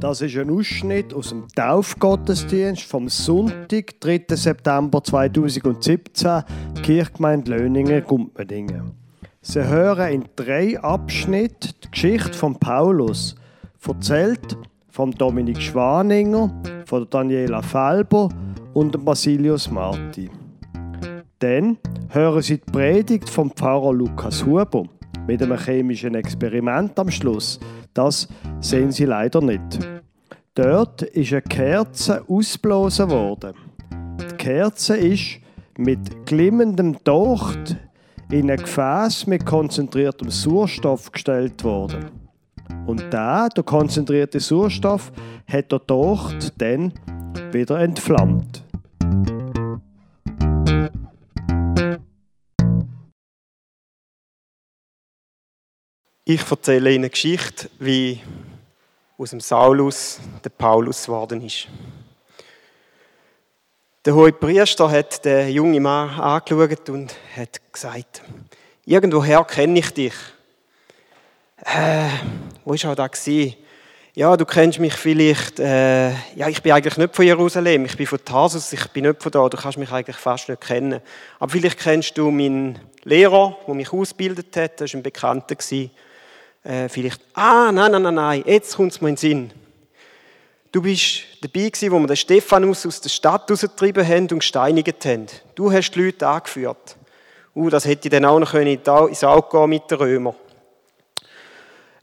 Das ist ein Ausschnitt aus dem Taufgottesdienst vom Sonntag, 3. September 2017, Kirchgemeinde Löningen, Gumpmedingen. Sie hören in drei Abschnitten die Geschichte von Paulus, erzählt von Dominik Schwaninger, von Daniela Felber und Basilius Marti. Dann hören Sie die Predigt vom Pfarrer Lukas Huber mit einem chemischen Experiment am Schluss. Das sehen Sie leider nicht. Dort ist eine Kerze ausblasen worden. Die Kerze ist mit glimmendem Docht in ein Gefäß mit konzentriertem Sauerstoff gestellt worden. Und da, der konzentrierte Sauerstoff, hat der Docht dann wieder entflammt. Ich erzähle Ihnen eine Geschichte, wie aus dem Saulus der Paulus geworden ist. Der hohe Priester hat den jungen Mann angeschaut und hat gesagt, irgendwoher kenne ich dich. Äh, wo war er da? Ja, du kennst mich vielleicht, äh, ja, ich bin eigentlich nicht von Jerusalem, ich bin von Tarsus, ich bin nicht von da, du kannst mich eigentlich fast nicht kennen. Aber vielleicht kennst du meinen Lehrer, der mich ausgebildet hat, das war ein Bekannter. Äh, vielleicht, ah, nein, nein, nein, nein, jetzt kommt es mir in den Sinn. Du bist dabei gewesen, wo wir den Stephanus aus der Stadt rausgetrieben haben und gesteinigt haben. Du hast die Leute angeführt. Uh, das hätte ich dann auch noch ins Auge gehen mit den Römern.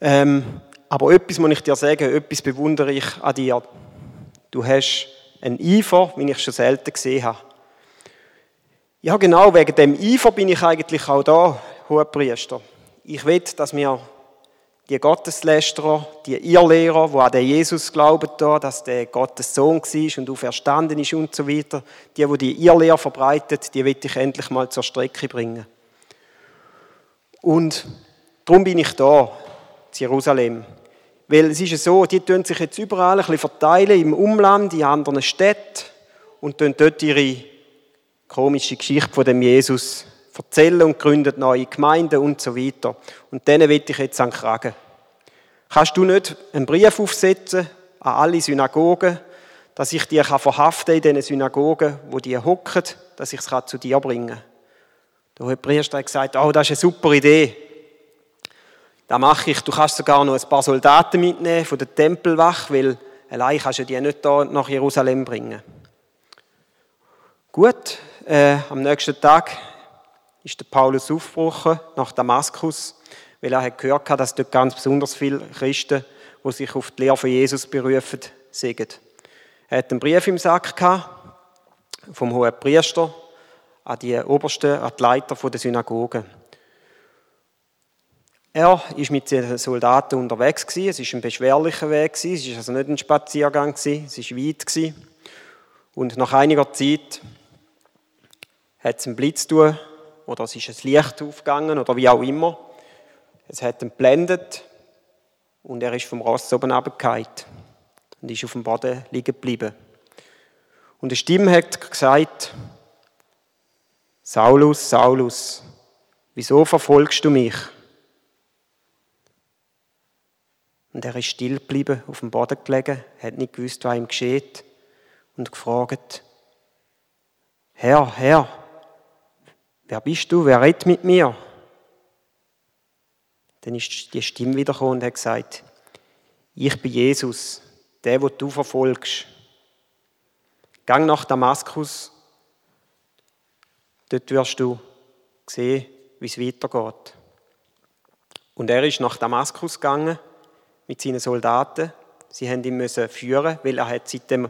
Ähm, aber etwas muss ich dir sagen, etwas bewundere ich an dir. Du hast einen Eifer, wie ich schon selten gesehen habe. Ja, genau, wegen dem Eifer bin ich eigentlich auch da, hoher Priester. Ich will, dass wir die Gotteslästerer, die Irrlehrer, die an den Jesus glauben, da, dass der Gottes Sohn war und auferstanden ist und so weiter, die, die die Irrlehre verbreitet, die will ich endlich mal zur Strecke bringen. Und darum bin ich da, in Jerusalem. Weil es ist ja so, die tun sich jetzt überall ein bisschen verteilen, im Umland, in anderen Städten und tun dort ihre komische Geschichte von dem Jesus erzählen und gründet neue Gemeinden und so weiter. Und denen will ich jetzt an Kragen. Kannst du nicht einen Brief aufsetzen an alle Synagogen, dass ich die verhaften in diesen Synagogen, wo die hocken, dass ich es zu dir bringen kann? Der Priester hat gesagt, oh, das ist eine super Idee. Das mache ich. Du kannst sogar noch ein paar Soldaten mitnehmen von der Tempelwache, weil allein kannst du die nicht da nach Jerusalem bringen. Gut, äh, am nächsten Tag ist der Paulus aufgebrochen nach Damaskus, weil er hat gehört hat, dass dort ganz besonders viele Christen, die sich auf die Lehre von Jesus berufen, sind. Er hat einen Brief im Sack gehabt, vom hohen Priester an die Obersten, an die Leiter der Synagoge. Er war mit den Soldaten unterwegs. Es war ein beschwerlicher Weg. Es war also nicht ein Spaziergang. Es war weit. Und nach einiger Zeit hat es einen Blitz tun oder es ist ein Licht aufgegangen oder wie auch immer. Es hat ihn geblendet und er ist vom Ross oben runtergefallen und ist auf dem Boden liegen geblieben. Und die Stimme hat gesagt, Saulus, Saulus, wieso verfolgst du mich? Und er ist still geblieben, auf dem Boden gelegen, hat nicht gewusst, was ihm geschieht und gefragt, Herr, Herr, Wer bist du? Wer redet mit mir? Dann ist die Stimme wieder gekommen und hat gesagt, ich bin Jesus, der, wo du verfolgst. Gang nach Damaskus, dort wirst du sehen, wie es weitergeht. Und er ist nach Damaskus gegangen mit seinen Soldaten. Sie haben ihn müssen führen, weil er hat seitdem,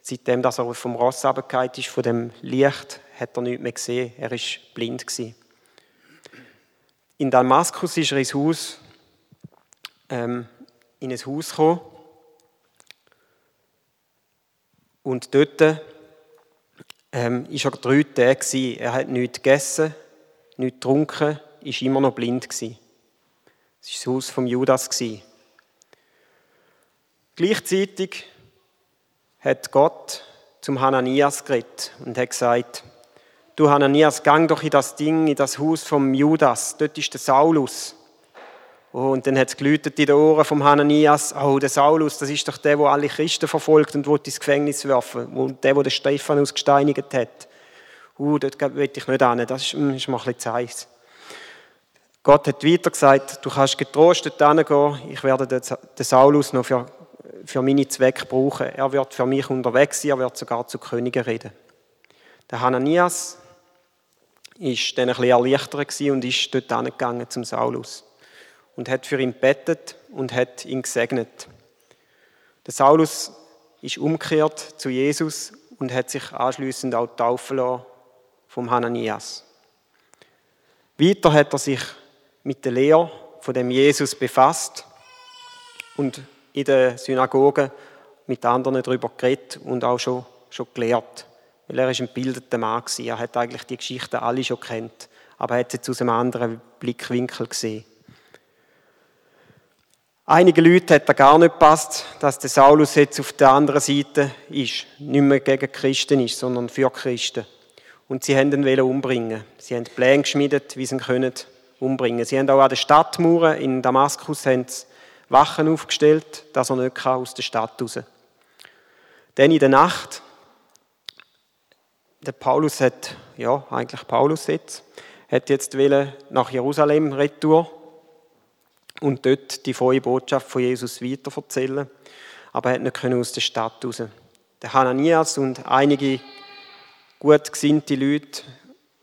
seitdem dass er vom Ross runtergefallen ist, von dem Licht, hat er nichts mehr gesehen. Er war blind. In Damaskus ist er ins Haus, ähm, in ein Haus gekommen. Und dort ähm, ist er drei Tage. Gewesen. Er hat nichts gegessen, nichts getrunken, ist immer noch blind. Gewesen. Das war das Haus von Judas. Gewesen. Gleichzeitig hat Gott zum Hananias geredet und hat gesagt, du Hananias, gang doch in das Ding, in das Haus vom Judas, dort ist der Saulus. Oh, und dann hat es in den Ohren vom Hananias, oh, der Saulus, das ist doch der, der alle Christen verfolgt und ins Gefängnis werfen und der, der den Stephanus gesteinigt hat. Uh, dort will ich nicht hin, das ist, hm, ist mir ein bisschen heiß. Gott hat weiter gesagt, du kannst getrost dort gehen, ich werde den Saulus noch für, für meine Zwecke brauchen. Er wird für mich unterwegs sein, er wird sogar zu Königen reden. Der Hananias ist dann ein bisschen erleichtert und ist dort hingegangen zum Saulus und hat für ihn bettet und hat ihn gesegnet. Der Saulus ist umgekehrt zu Jesus und hat sich anschließend auch taufen lassen vom Hananias. Weiter hat er sich mit der Lehre von dem Jesus befasst und in der Synagoge mit anderen darüber geredet und auch schon, schon gelehrt. Weil er ist ein bildeter Mann war. Er hat eigentlich die Geschichten alle schon kennt, aber er hat sie jetzt aus einem anderen Blickwinkel gesehen. Einige Leute hat er gar nicht passt, dass der Saulus jetzt auf der anderen Seite ist, nicht mehr gegen Christen ist, sondern für Christen. Und sie haben ihn umbringen. Sie haben Pläne geschmiedet, wie sie ihn können umbringen. Sie haben auch an den Stadtmauern in Damaskus Wachen aufgestellt, dass er nicht aus der Stadt raus. Dann in der Nacht, der Paulus hat, ja, eigentlich Paulus jetzt, hat jetzt nach Jerusalem retour und dort die frohe Botschaft von Jesus weiterverzählen, aber er nicht aus der Stadt raus. Der Hananias und einige gut gesinnte Leute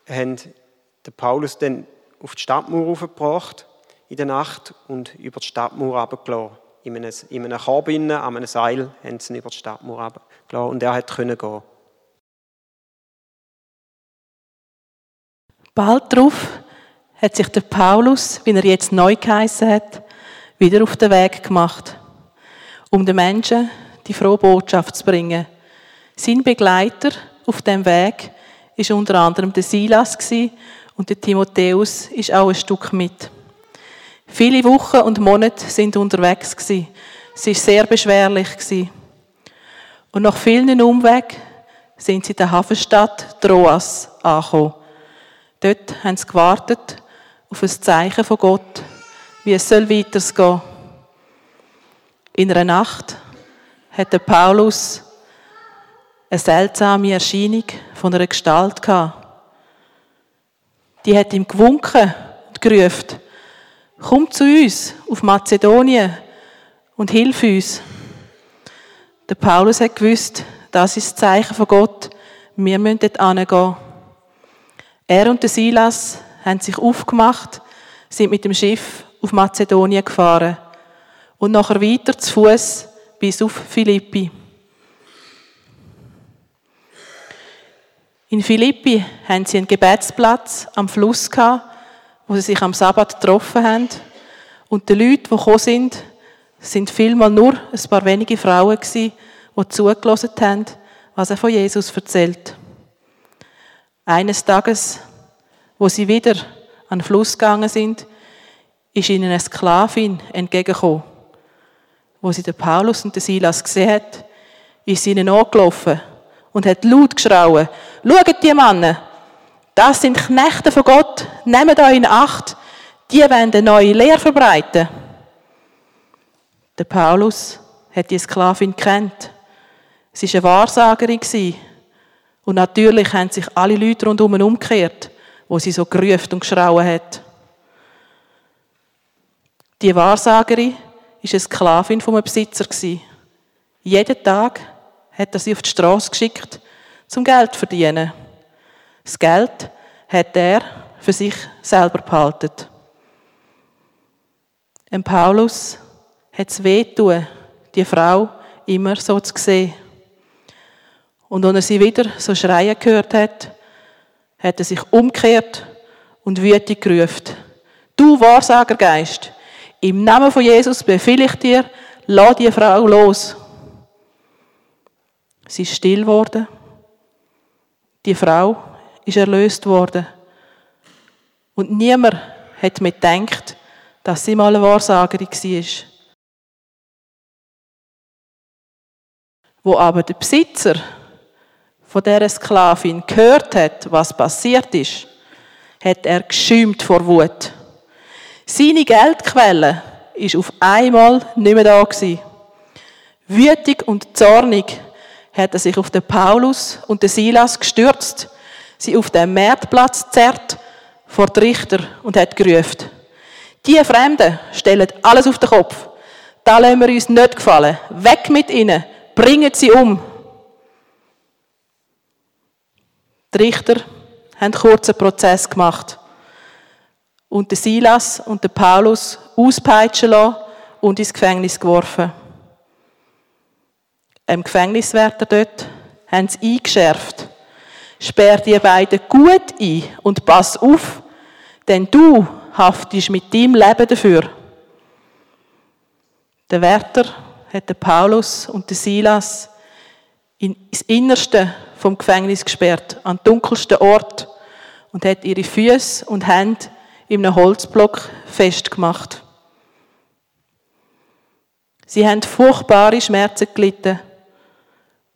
haben den Paulus dann auf die Stadtmauer aufgebracht in der Nacht und über die Stadtmauer runtergelassen. In einem, in einem Korb an einem Seil haben sie ihn über die Stadtmauer runtergelassen und er konnte gehen. Bald darauf hat sich der Paulus, wie er jetzt neu geheißen hat, wieder auf den Weg gemacht, um den Menschen die frohe Botschaft zu bringen. Sein Begleiter auf dem Weg ist unter anderem der Silas und der Timotheus ist auch ein Stück mit. Viele Wochen und Monate sind unterwegs Es war sehr beschwerlich Und nach vielen Umwegen sind sie in der Hafenstadt Troas angekommen. Dort haben sie gewartet auf ein Zeichen von Gott, wie es soll weitergehen. In einer Nacht hat der Paulus eine seltsame Erscheinung von einer Gestalt gehabt. Die hat ihm gewunken und gerufen, komm zu uns auf Mazedonien und hilf uns. Der Paulus hat gewusst, das ist das Zeichen von Gott, wir müssen dort hingehen. Er und Silas haben sich aufgemacht, sind mit dem Schiff auf Mazedonien gefahren und nachher weiter zu Fuß bis auf Philippi. In Philippi haben sie einen Gebetsplatz am Fluss gehabt, wo sie sich am Sabbat getroffen haben. Und die Leute, die gekommen sind, sind vielmal nur ein paar wenige Frauen gewesen, die zugelassen haben, was er von Jesus erzählt. Eines Tages wo sie wieder an den Fluss gegangen sind, ist ihnen eine Sklavin entgegengekommen. Wo sie den Paulus und den Silas gesehen hat, ist sie ihnen angelaufen und hat laut geschrauen, schaut die Männer, das sind Knechte von Gott, nehmt euch in Acht, die wollen eine neue Lehre verbreiten. Der Paulus hat die Sklavin kennt. Sie war eine Wahrsagerin. Und natürlich haben sich alle Leute rundherum umgekehrt wo sie so gerufen und geschrauen hat. Die Wahrsagerin war eine Sklavin einem Besitzer. Jeden Tag hat er sie auf die Straße geschickt, zum Geld zu verdienen. Das Geld hat er für sich selber behalten. Und Paulus hat es wehtun, die Frau immer so zu sehen. Und als er sie wieder so schreien gehört hat, hat er sich umgekehrt und wütend gerufen. Du Wahrsagergeist, im Namen von Jesus befehle ich dir, lass die Frau los. Sie ist still geworden. Die Frau ist erlöst worden. Und niemand hat mir gedacht, dass sie mal eine Wahrsagerin war. Wo aber der Besitzer von dieser Sklavin gehört hat, was passiert ist, hat er geschäumt vor Wut. Seine Geldquelle ist auf einmal nicht mehr da gewesen. Wütig und zornig hat er sich auf den Paulus und den Silas gestürzt, sie auf den Marktplatz zerrt vor die Richter und hat gerufen. Die Fremden stellen alles auf den Kopf. Da lassen wir uns nicht gefallen. Weg mit ihnen. Bringen sie um. Die Richter haben kurzen Prozess gemacht und den Silas und den Paulus auspeitschen lassen und ins Gefängnis geworfen. Im Gefängniswärter dort haben sie eingeschärft. Sperr die beiden gut ein und pass auf, denn du haftest mit deinem Leben dafür. Der Wärter hat den Paulus und den Silas ins Innerste vom Gefängnis gesperrt, an den dunkelsten Ort, und hat ihre Füße und Hände in einem Holzblock festgemacht. Sie haben furchtbare Schmerzen gelitten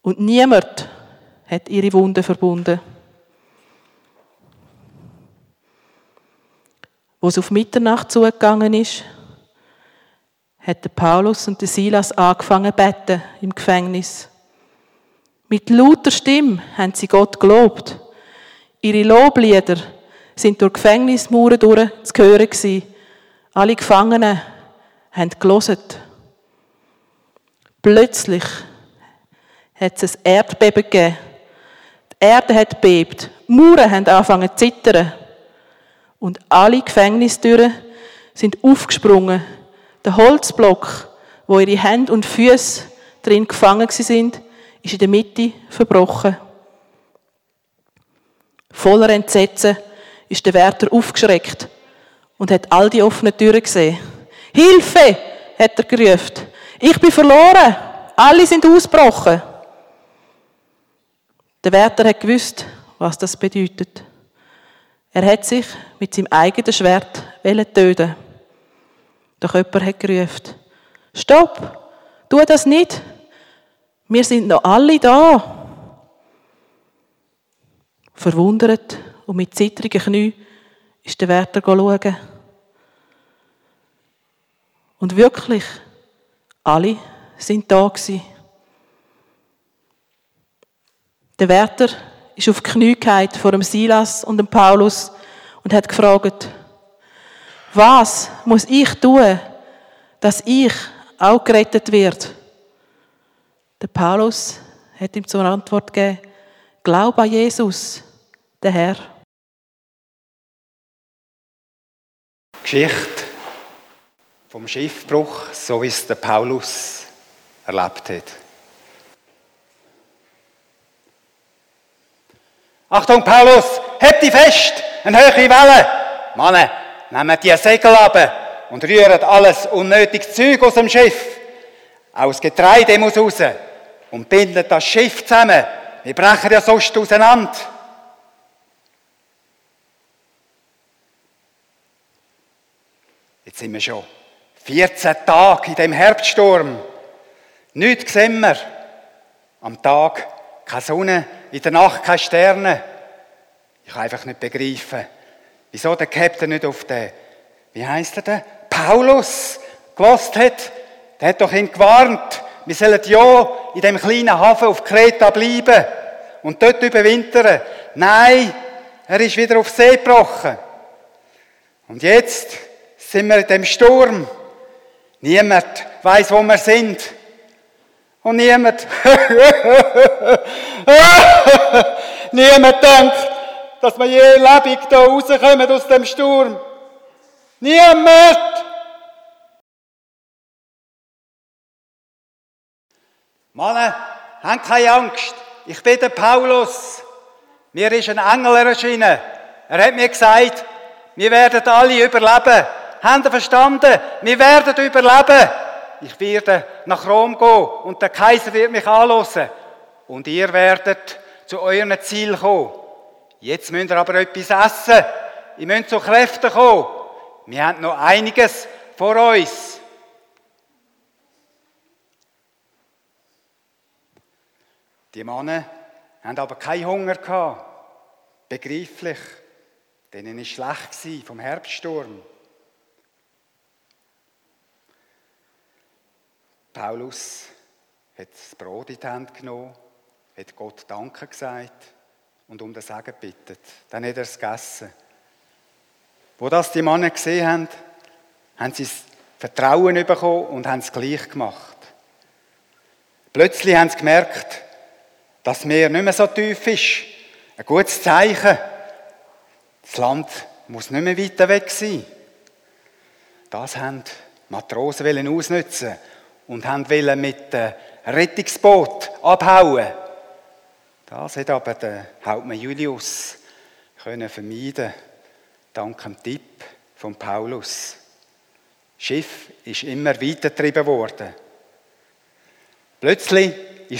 und niemand hat ihre Wunden verbunden. Wo es auf Mitternacht zugegangen ist, hat Paulus und Silas angefangen zu beten im Gefängnis. Mit lauter Stimme haben sie Gott gelobt. Ihre Loblieder sind durch Gefängnismauern zu hören gewesen. Alle Gefangenen haben gelesen. Plötzlich hat es ein Erdbeben gegeben. Die Erde hat bebt. Die Mauern haben angefangen zu zittern. Und alle Gefängnistüren sind aufgesprungen. Der Holzblock, wo ihre Hände und Füße drin gefangen sind, ist in der Mitte verbrochen. Voller Entsetzen ist der Wärter aufgeschreckt und hat all die offenen Türen gesehen. Hilfe! hat er gerufen. Ich bin verloren. Alle sind ausgebrochen. Der Wärter hat gewusst, was das bedeutet. Er hat sich mit seinem eigenen Schwert töten. Doch jemand hat gerufen, Stopp, tu das nicht. Wir sind noch alle da. Verwundert und mit zittrigen Knie ist der Wärter schauen. Und wirklich, alle sind da gewesen. Der Wärter ist auf die Knie vor dem Silas und dem Paulus und hat gefragt, was muss ich tun, dass ich auch gerettet werde? Der Paulus hat ihm zur Antwort gegeben, glaub an Jesus, der Herr. Geschichte vom Schiffbruch, so wie es der Paulus erlebt hat. Achtung, Paulus, hebt dich fest, eine hohe Welle. Mann, nehmt die Segel ab und rührt alles unnötige Zeug aus dem Schiff. Das Getreide muss raus. Und bindet das Schiff zusammen. Wir brechen ja sonst auseinander. Jetzt sind wir schon 14 Tage in dem Herbststurm. Nichts sehen wir. Am Tag keine Sonne, in der Nacht keine Sterne. Ich kann einfach nicht begreifen, wieso der Captain nicht auf den, wie heißt er denn, Paulus gelost hat. Der hat doch ihn gewarnt, wir sollen ja in dem kleinen Hafen auf Kreta bleiben und dort überwintern. Nein, er ist wieder auf See gebrochen. Und jetzt sind wir in dem Sturm. Niemand weiß, wo wir sind. Und niemand, niemand denkt, dass wir je lebendig da rauskommen aus dem Sturm. Niemand! Mann, habt keine Angst. Ich bin der Paulus. Mir ist ein Engel erschienen. Er hat mir gesagt, wir werden alle überleben. Habt ihr verstanden? Wir werden überleben. Ich werde nach Rom gehen und der Kaiser wird mich anlassen. Und ihr werdet zu eurem Ziel kommen. Jetzt müsst ihr aber etwas essen. Ihr müsst zu Kräften kommen. Wir haben noch einiges vor uns. Die Männer haben aber keinen Hunger gehabt. Begreiflich. Denen war schlecht vom Herbststurm. Paulus hat das Brot in die Hand genommen, hat Gott Danke gesagt und um das Segen bittet. Dann hat er es gegessen. Wo das die Männer gesehen haben, haben sie das Vertrauen bekommen und haben es gleich gemacht. Plötzlich haben sie gemerkt, dass das Meer nicht mehr so tief ist. Ein gutes Zeichen. Das Land muss nicht mehr weiter weg sein. Das haben Matrosen ausnutzen und haben mit dem Rettungsboot abhauen. Das hat aber der Hauptmann Julius können vermeiden, dank dem Tipp von Paulus. Das Schiff ist immer weitergetrieben worden. Plötzlich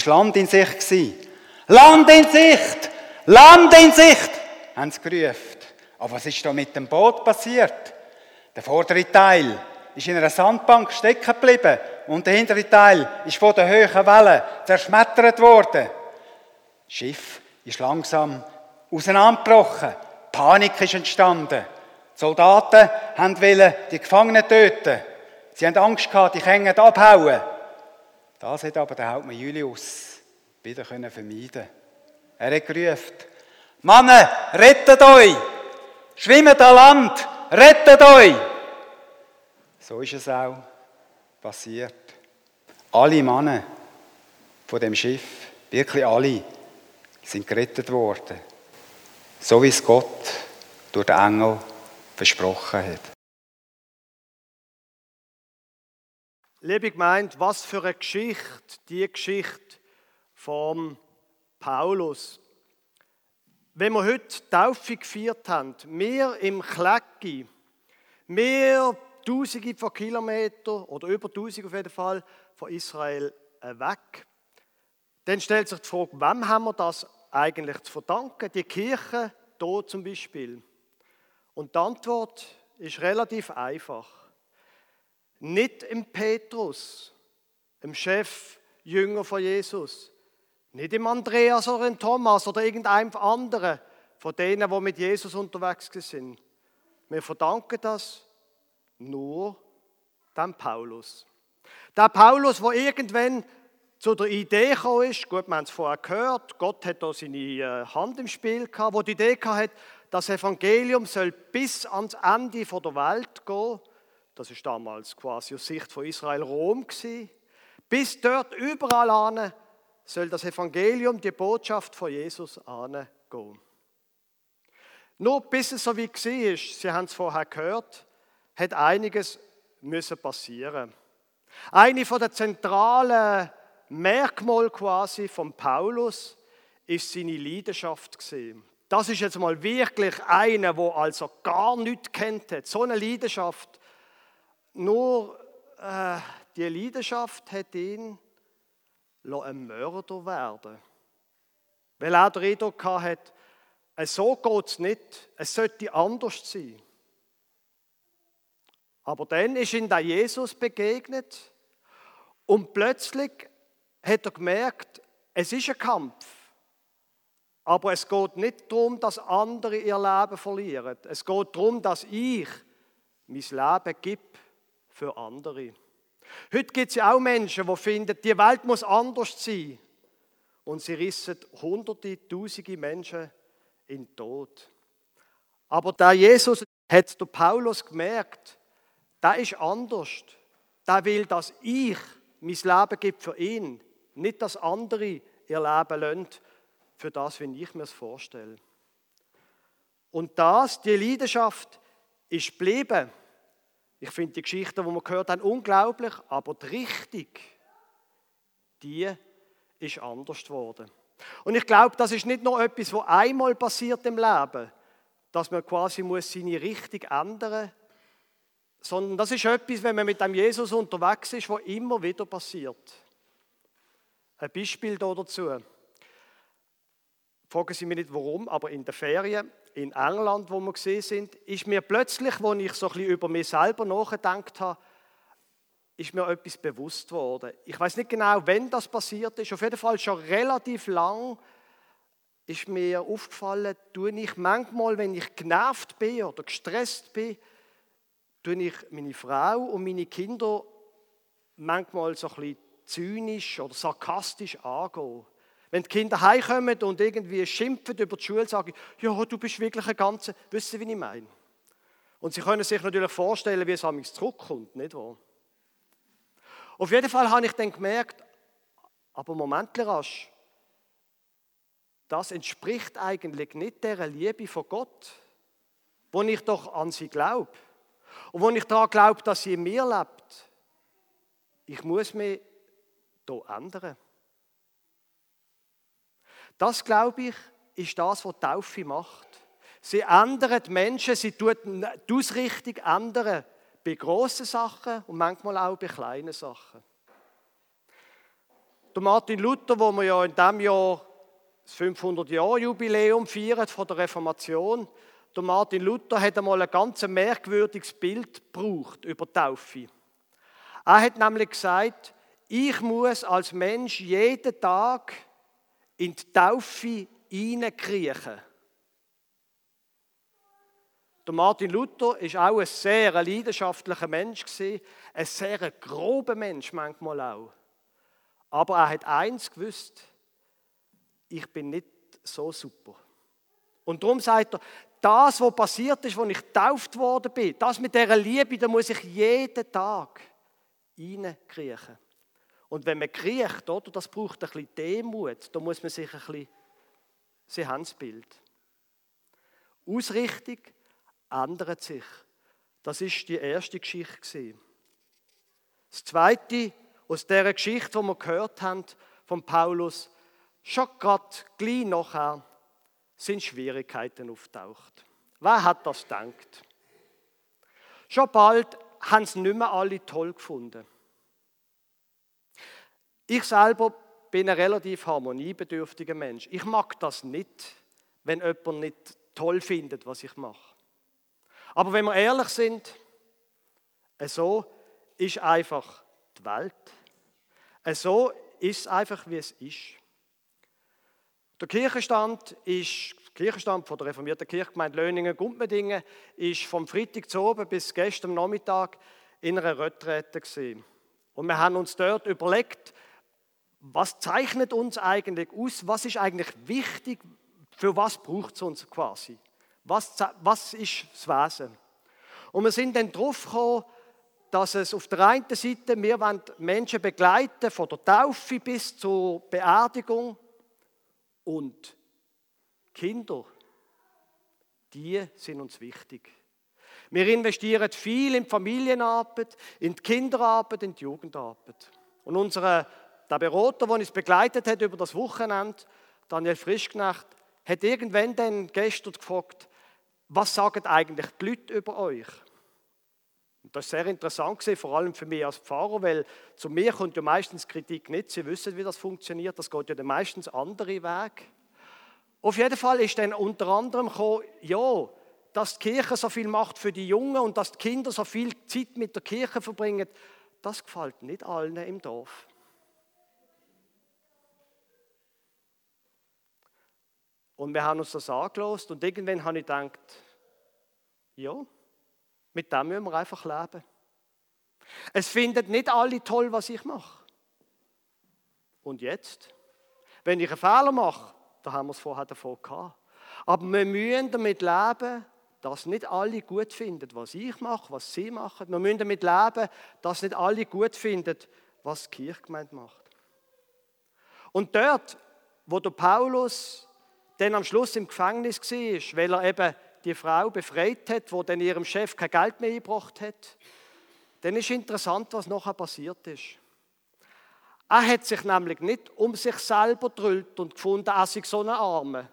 war Land in Sicht. Land in Sicht! Land in Sicht! haben sie gerufen. Aber was ist da mit dem Boot passiert? Der vordere Teil ist in einer Sandbank stecken geblieben und der hintere Teil ist von den hohen Wellen zerschmettert worden. Das Schiff ist langsam auseinandergebrochen. Panik ist entstanden. Die Soldaten wollten die Gefangenen töten. Sie haben Angst gehabt, die können abhauen. Das hat aber der Hauptmann Julius wieder vermeiden Er hat gerufen, Männer, rettet euch! Schwimmt an Land, rettet euch! So ist es auch passiert. Alle Männer von dem Schiff, wirklich alle, sind gerettet worden. So wie es Gott durch den Engel versprochen hat. Liebe Gemeinde, was für eine Geschichte, die Geschichte von Paulus. Wenn wir heute Taufe gefeiert haben, wir im Klecki, wir Tausende von Kilometern oder über Tausend auf jeden Fall von Israel äh, weg, dann stellt sich die Frage, wem haben wir das eigentlich zu verdanken? Die Kirche hier zum Beispiel. Und die Antwort ist relativ einfach. Nicht im Petrus, im Chef, Jünger von Jesus. Nicht im Andreas oder im Thomas oder irgendeinem anderen von denen, die mit Jesus unterwegs sind. Wir verdanken das nur dem Paulus. Der Paulus, der irgendwann zu der Idee gekommen ist, gut, wir haben es vorher gehört, Gott hat da seine äh, Hand im Spiel gehabt, wo die Idee hatte, das Evangelium soll bis ans Ende der Welt gehen. Das ist damals quasi aus Sicht von Israel Rom gewesen. Bis dort überall an soll das Evangelium, die Botschaft von Jesus gehen. Nur bis es so wie war, Sie haben es vorher gehört, hat einiges müssen passieren. Eine von der zentralen Merkmal quasi von Paulus ist seine Leidenschaft gesehen. Das ist jetzt mal wirklich einer, wo also gar nichts kennt hat. So eine Leidenschaft. Nur äh, die Leidenschaft hat ihn ein Mörder werden Weil er den Eindruck hat, so geht es nicht, es sollte anders sein. Aber dann ist ihm da Jesus begegnet und plötzlich hat er gemerkt, es ist ein Kampf. Aber es geht nicht darum, dass andere ihr Leben verlieren. Es geht darum, dass ich mein Leben gebe für andere. Heute gibt es ja auch Menschen, die finden, die Welt muss anders sein. Und sie rissen hunderte, tausende Menschen in den Tod. Aber da Jesus hat der Paulus gemerkt, da ist anders. Da will, dass ich mein Leben gebe für ihn, nicht dass andere ihr Leben lassen für das, wie ich mir es vorstelle. Und das, die Leidenschaft, ist geblieben. Ich finde die Geschichte, die wir gehört haben, unglaublich, aber die Richtung, die ist anders geworden. Und ich glaube, das ist nicht nur etwas, was einmal passiert im Leben, dass man quasi muss seine Richtung ändern muss, sondern das ist etwas, wenn man mit dem Jesus unterwegs ist, was immer wieder passiert. Ein Beispiel dazu. Fragen Sie mich nicht warum, aber in der Ferien in England, wo wir gesehen sind, ist mir plötzlich, als ich so ein bisschen über mich selber nachgedacht habe, ist mir etwas bewusst worden. Ich weiß nicht genau, wann das passiert ist. Auf jeden Fall schon relativ lang ist mir aufgefallen, tue ich manchmal, wenn ich genervt bin oder gestresst bin, tue ich meine Frau und meine Kinder manchmal so ein bisschen zynisch oder sarkastisch angehen. Wenn die Kinder heimkommen und irgendwie schimpfen über die Schule, sagen, ja, du bist wirklich ein ganzer, wissen Sie, wie ich meine? Und Sie können sich natürlich vorstellen, wie es an mich zurückkommt, nicht wahr? Auf jeden Fall habe ich dann gemerkt, aber Moment rasch, das entspricht eigentlich nicht der Liebe von Gott, wo ich doch an sie glaube. Und wo ich daran glaube, dass sie in mir lebt. Ich muss mich hier ändern. Das, glaube ich, ist das, was Taufe macht. Sie ändert Menschen, sie tut die Ausrichtung ändern bei grossen Sachen und manchmal auch bei kleinen Sachen. Der Martin Luther, wo wir ja in diesem Jahr das 500-Jahr-Jubiläum feiern von der Reformation, der Martin Luther hat einmal ein ganz merkwürdiges Bild gebraucht über Taufe. Er hat nämlich gesagt, ich muss als Mensch jeden Tag in die Taufe hineinkriechen. Der Martin Luther ist auch ein sehr leidenschaftlicher Mensch ein sehr grober Mensch manchmal auch. Aber er hat eins gewusst: Ich bin nicht so super. Und darum sagt er, das, was passiert ist, als ich getauft worden bin, das mit dieser Liebe, da muss ich jeden Tag reinkriechen. Und wenn man kriecht, oder, das braucht ein bisschen Demut, da muss man sich ein bisschen, Sie haben das Bild. Ausrichtung ändert sich. Das ist die erste Geschichte. Das zweite, aus dieser Geschichte, die wir gehört haben von Paulus, schon gerade gleich nachher, sind Schwierigkeiten auftaucht. Wer hat das gedacht? Schon bald haben es nicht mehr alle toll gefunden. Ich selber bin ein relativ harmoniebedürftiger Mensch. Ich mag das nicht, wenn jemand nicht toll findet, was ich mache. Aber wenn wir ehrlich sind, so ist einfach die Welt. So ist es einfach, wie es ist. Der Kirchenstand ist, der Kirchenstand von der reformierten Kirchgemeinde Löningen-Gumpmedingen ist vom Freitag zu oben bis gestern Nachmittag in einer Retrette gesehen. Und wir haben uns dort überlegt, was zeichnet uns eigentlich aus? Was ist eigentlich wichtig? Für was braucht es uns quasi? Was, was ist das Wesen? Und wir sind dann drauf gekommen, dass es auf der einen Seite, wir wollen Menschen begleiten, von der Taufe bis zur Beerdigung und Kinder, die sind uns wichtig. Wir investieren viel in die Familienarbeit, in die Kinderarbeit, in die Jugendarbeit. Und unser der Berater, der uns begleitet hat über das Wochenende, Daniel Frischknecht, hat irgendwann dann gestern gefragt, was sagen eigentlich die Leute über euch? Und das ist sehr interessant vor allem für mich als Pfarrer, weil zu mir kommt ja meistens Kritik nicht. Sie wissen, wie das funktioniert. Das geht ja dann meistens andere Wege. Auf jeden Fall ist dann unter anderem gekommen, ja, dass die Kirche so viel macht für die Jungen und dass die Kinder so viel Zeit mit der Kirche verbringen, das gefällt nicht allen im Dorf. Und wir haben uns das angelost und irgendwann habe ich gedacht, ja, mit dem müssen wir einfach leben. Es finden nicht alle toll, was ich mache. Und jetzt? Wenn ich einen Fehler mache, da haben wir es vorher davon gehabt. Aber wir müssen damit leben, dass nicht alle gut finden, was ich mache, was sie machen. Wir müssen damit leben, dass nicht alle gut finden, was die Kirchgemeinde macht. Und dort, wo der Paulus dann am Schluss im Gefängnis war, weil er eben die Frau befreit hat, wo dann ihrem Chef kein Geld mehr gebracht hat, dann ist interessant, was nachher passiert ist. Er hat sich nämlich nicht um sich selber drüllt und gefunden, er sei so ein Arme,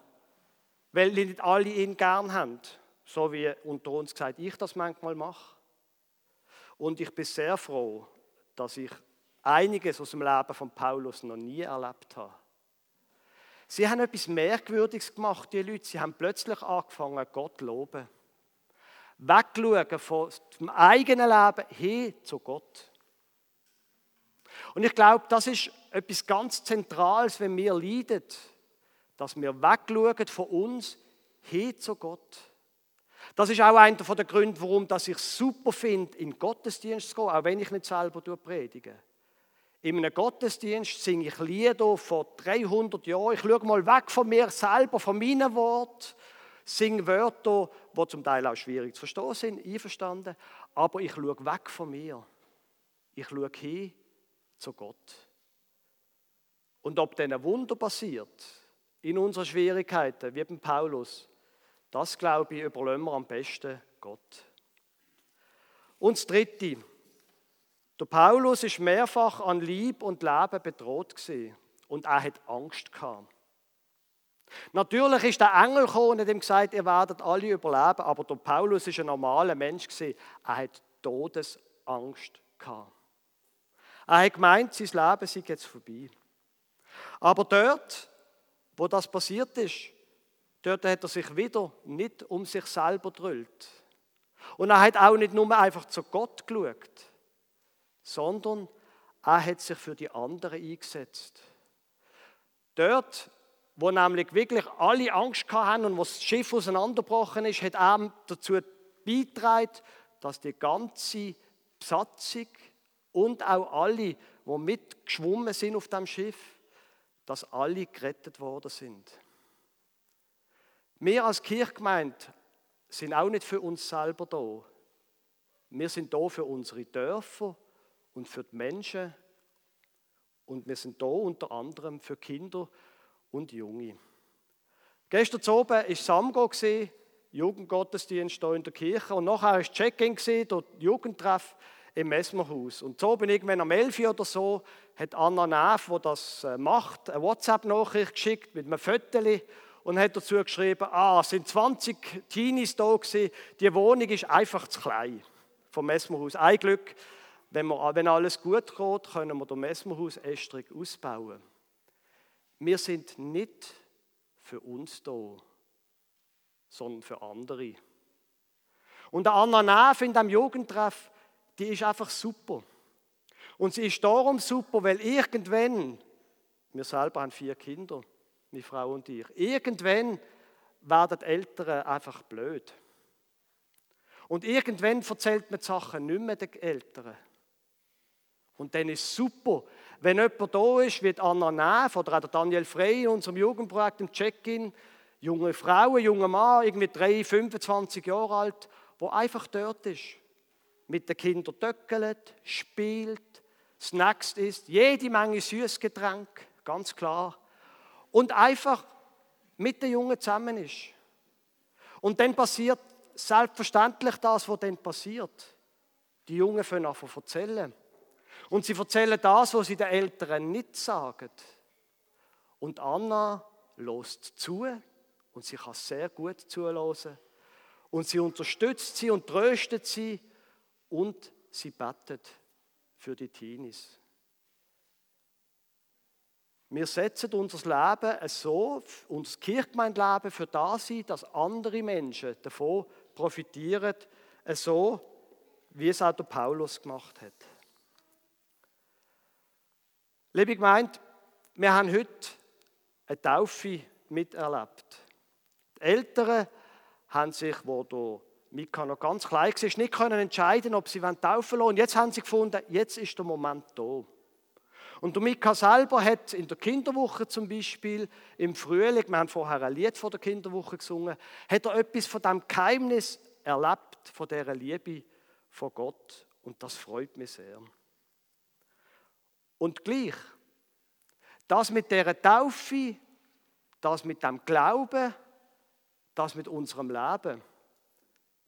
weil nicht alle ihn gern haben, so wie unter uns gesagt ich das manchmal mache. Und ich bin sehr froh, dass ich einiges aus dem Leben von Paulus noch nie erlebt habe. Sie haben etwas Merkwürdiges gemacht, die Leute. Sie haben plötzlich angefangen, Gott zu loben. Wegschauen von dem eigenen Leben hin zu Gott. Und ich glaube, das ist etwas ganz Zentrales, wenn wir leiden, dass wir wegschauen von uns hin zu Gott. Das ist auch einer der Gründe, warum ich es super finde, in Gottesdienst zu gehen, auch wenn ich nicht selber predige. In einem Gottesdienst singe ich Lieder vor 300 Jahren. Ich schaue mal weg von mir selber, von meinen Worten, singe Wörter, die zum Teil auch schwierig zu verstehen sind, einverstanden. Aber ich schaue weg von mir. Ich schaue hin zu Gott. Und ob dann ein Wunder passiert in unseren Schwierigkeiten, wie beim Paulus, das glaube ich, überlassen wir am besten Gott. Und das Dritte. Der Paulus ist mehrfach an Lieb und Leben bedroht und er hat Angst gehabt. Natürlich ist der Engel gekommen und ihm gesagt, ihr werdet alle überleben, aber der Paulus ist ein normaler Mensch. Er hat Todesangst gehabt. Er hat gemeint, sein Leben sei jetzt vorbei. Aber dort, wo das passiert ist, dort hat er sich wieder nicht um sich selber drüllt. Und er hat auch nicht nur einfach zu Gott geschaut, sondern er hat sich für die anderen eingesetzt. Dort, wo nämlich wirklich alle Angst hatten und wo das Schiff auseinandergebrochen ist, hat er dazu beigetragen, dass die ganze Besatzung und auch alle, die mitgeschwommen sind auf dem Schiff, dass alle gerettet worden sind. Wir als Kirchgemeinde sind auch nicht für uns selber da. Wir sind da für unsere Dörfer und für die Menschen und wir sind da unter anderem für Kinder und Junge. Gestern Abend war Samgo, Jugendgottesdienst hier in der Kirche und nachher war Check-in, dort Jugendtreff im Messmerhaus. Und so bin irgendwann am 11 oder so, hat Anna Neff, die das äh, macht, eine WhatsApp-Nachricht geschickt mit einem Foto und hat dazu geschrieben, ah, es sind 20 Teenies da gewesen, die Wohnung ist einfach zu klein vom Messmerhaus. Ein Glück, wenn, wir, wenn alles gut geht, können wir das Messmerhaus Estrich ausbauen. Wir sind nicht für uns da, sondern für andere. Und Anna Neff in diesem Jugendtreff, die ist einfach super. Und sie ist darum super, weil irgendwann, wir selber haben vier Kinder, meine Frau und ich, irgendwann werden die Eltern einfach blöd. Und irgendwann erzählt man die Sachen nicht mehr den Eltern. Und dann ist es super, wenn jemand da ist, wie Anna Neff oder auch Daniel Frey in unserem Jugendprojekt im Check-in, junge Frauen, junger Mann, irgendwie 3, 25 Jahre alt, wo einfach dort ist mit den Kindern töckelt, spielt, Snacks isst, jede Menge Süßgetränk, ganz klar. Und einfach mit den Jungen zusammen ist. Und dann passiert selbstverständlich das, was dann passiert. Die Jungen fangen an zu erzählen. Und sie erzählen das, was sie den Eltern nicht sagen. Und Anna lost zu und sie kann sehr gut zuhören. Und sie unterstützt sie und tröstet sie und sie betet für die Teenies. Wir setzen unser Leben so, unser Kirchgemeindeleben für das ein, dass andere Menschen davon profitieren, so wie es auch der Paulus gemacht hat. Liebe Gemeinde, wir haben heute eine Taufe miterlebt. Die Älteren haben sich, wo der Mika noch ganz klein war, nicht können entscheiden, ob sie taufen lassen Und jetzt haben sie gefunden, jetzt ist der Moment da. Und der Mika selber hat in der Kinderwoche zum Beispiel im Frühling, wir haben vorher ein Lied vor der Kinderwoche gesungen, hat er etwas von dem Geheimnis erlebt, von dieser Liebe von Gott. Und das freut mich sehr. Und gleich, das mit der Taufe, das mit dem Glauben, das mit unserem Leben,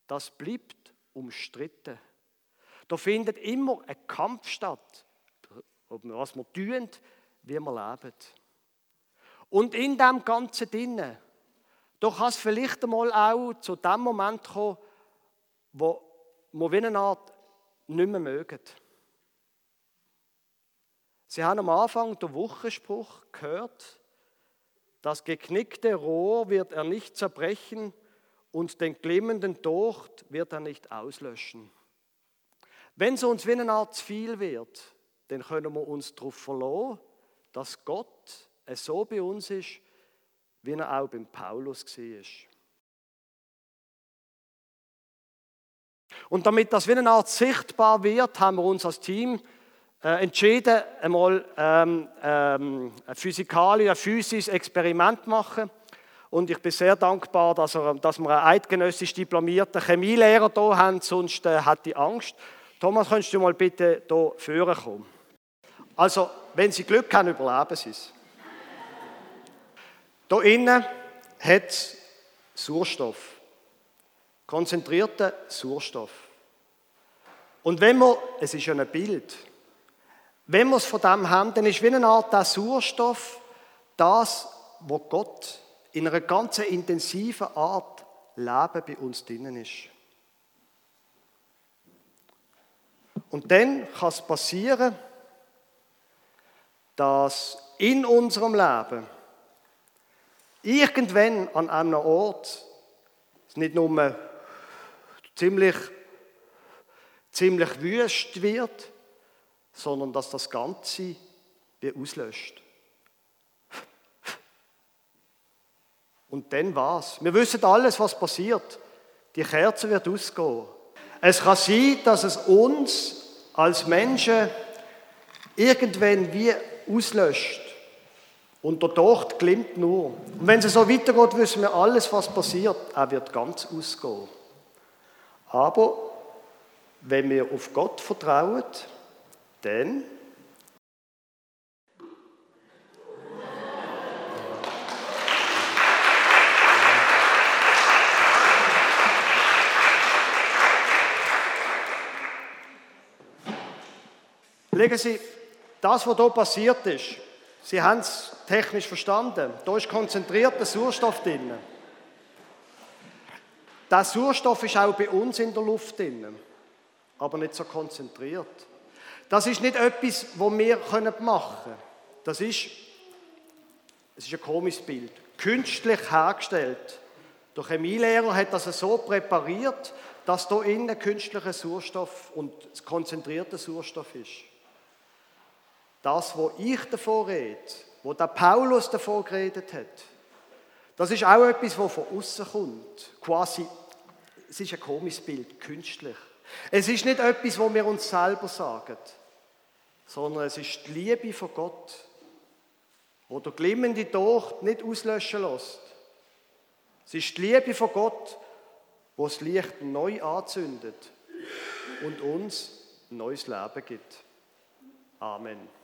das bleibt umstritten. Da findet immer ein Kampf statt, was wir tun, wie wir leben. Und in dem Ganzen drinnen, da kann es vielleicht einmal auch zu dem Moment kommen, wo wir wie eine Art nicht mehr mögen. Sie haben am Anfang den Wochenspruch gehört, das geknickte Rohr wird er nicht zerbrechen, und den glimmenden Docht wird er nicht auslöschen. Wenn es uns wie eine Art zu viel wird, dann können wir uns darauf verlassen, dass Gott so bei uns ist, wie er auch beim Paulus war. Und damit das wie eine Art sichtbar wird, haben wir uns als Team äh, entschieden, einmal ähm, ähm, ein physikalisches, ein physisches Experiment machen. Und ich bin sehr dankbar, dass, er, dass wir einen eidgenössisch diplomierten Chemielehrer hier haben, sonst äh, hätte ich Angst. Thomas, könntest du mal bitte hier führen kommen? Also, wenn Sie Glück haben, überleben Sie es. Hier innen hat es Sauerstoff. Konzentrierten Sauerstoff. Und wenn wir, es ist ja ein Bild, wenn wir es von dem haben, dann ist wie eine Art der Sauerstoff das, wo Gott in einer ganz intensiven Art Leben bei uns drinnen ist. Und dann kann es passieren, dass in unserem Leben irgendwann an einem Ort es nicht nur ziemlich, ziemlich wüst wird, sondern dass das Ganze wie auslöscht. Und dann was? Wir wissen alles, was passiert. Die Kerze wird ausgehen. Es kann sein, dass es uns als Menschen irgendwann wie auslöscht. Und der Docht glimmt nur. Und wenn es so weitergeht, wissen wir alles, was passiert. Er wird ganz ausgehen. Aber wenn wir auf Gott vertrauen, dann Legen Sie, das, was hier passiert ist, Sie haben es technisch verstanden. Da ist konzentrierter Sauerstoff drin. Der Sauerstoff ist auch bei uns in der Luft drin, aber nicht so konzentriert. Das ist nicht etwas, was wir machen können. Das ist, es ist ein komisches Bild, künstlich hergestellt. Der Chemielehrer hat das so präpariert, dass da innen künstlicher Sauerstoff und konzentrierter Sauerstoff ist. Das, wo ich davon rede, wo der Paulus davon geredet hat, das ist auch etwas, was von außen kommt. Quasi, es ist ein komisches Bild, künstlich. Es ist nicht etwas, wo wir uns selber sagen, sondern es ist die Liebe von Gott, wo der glimmende Docht nicht auslöschen lässt. Es ist die Liebe von Gott, wo das Licht neu anzündet und uns neues Leben gibt. Amen.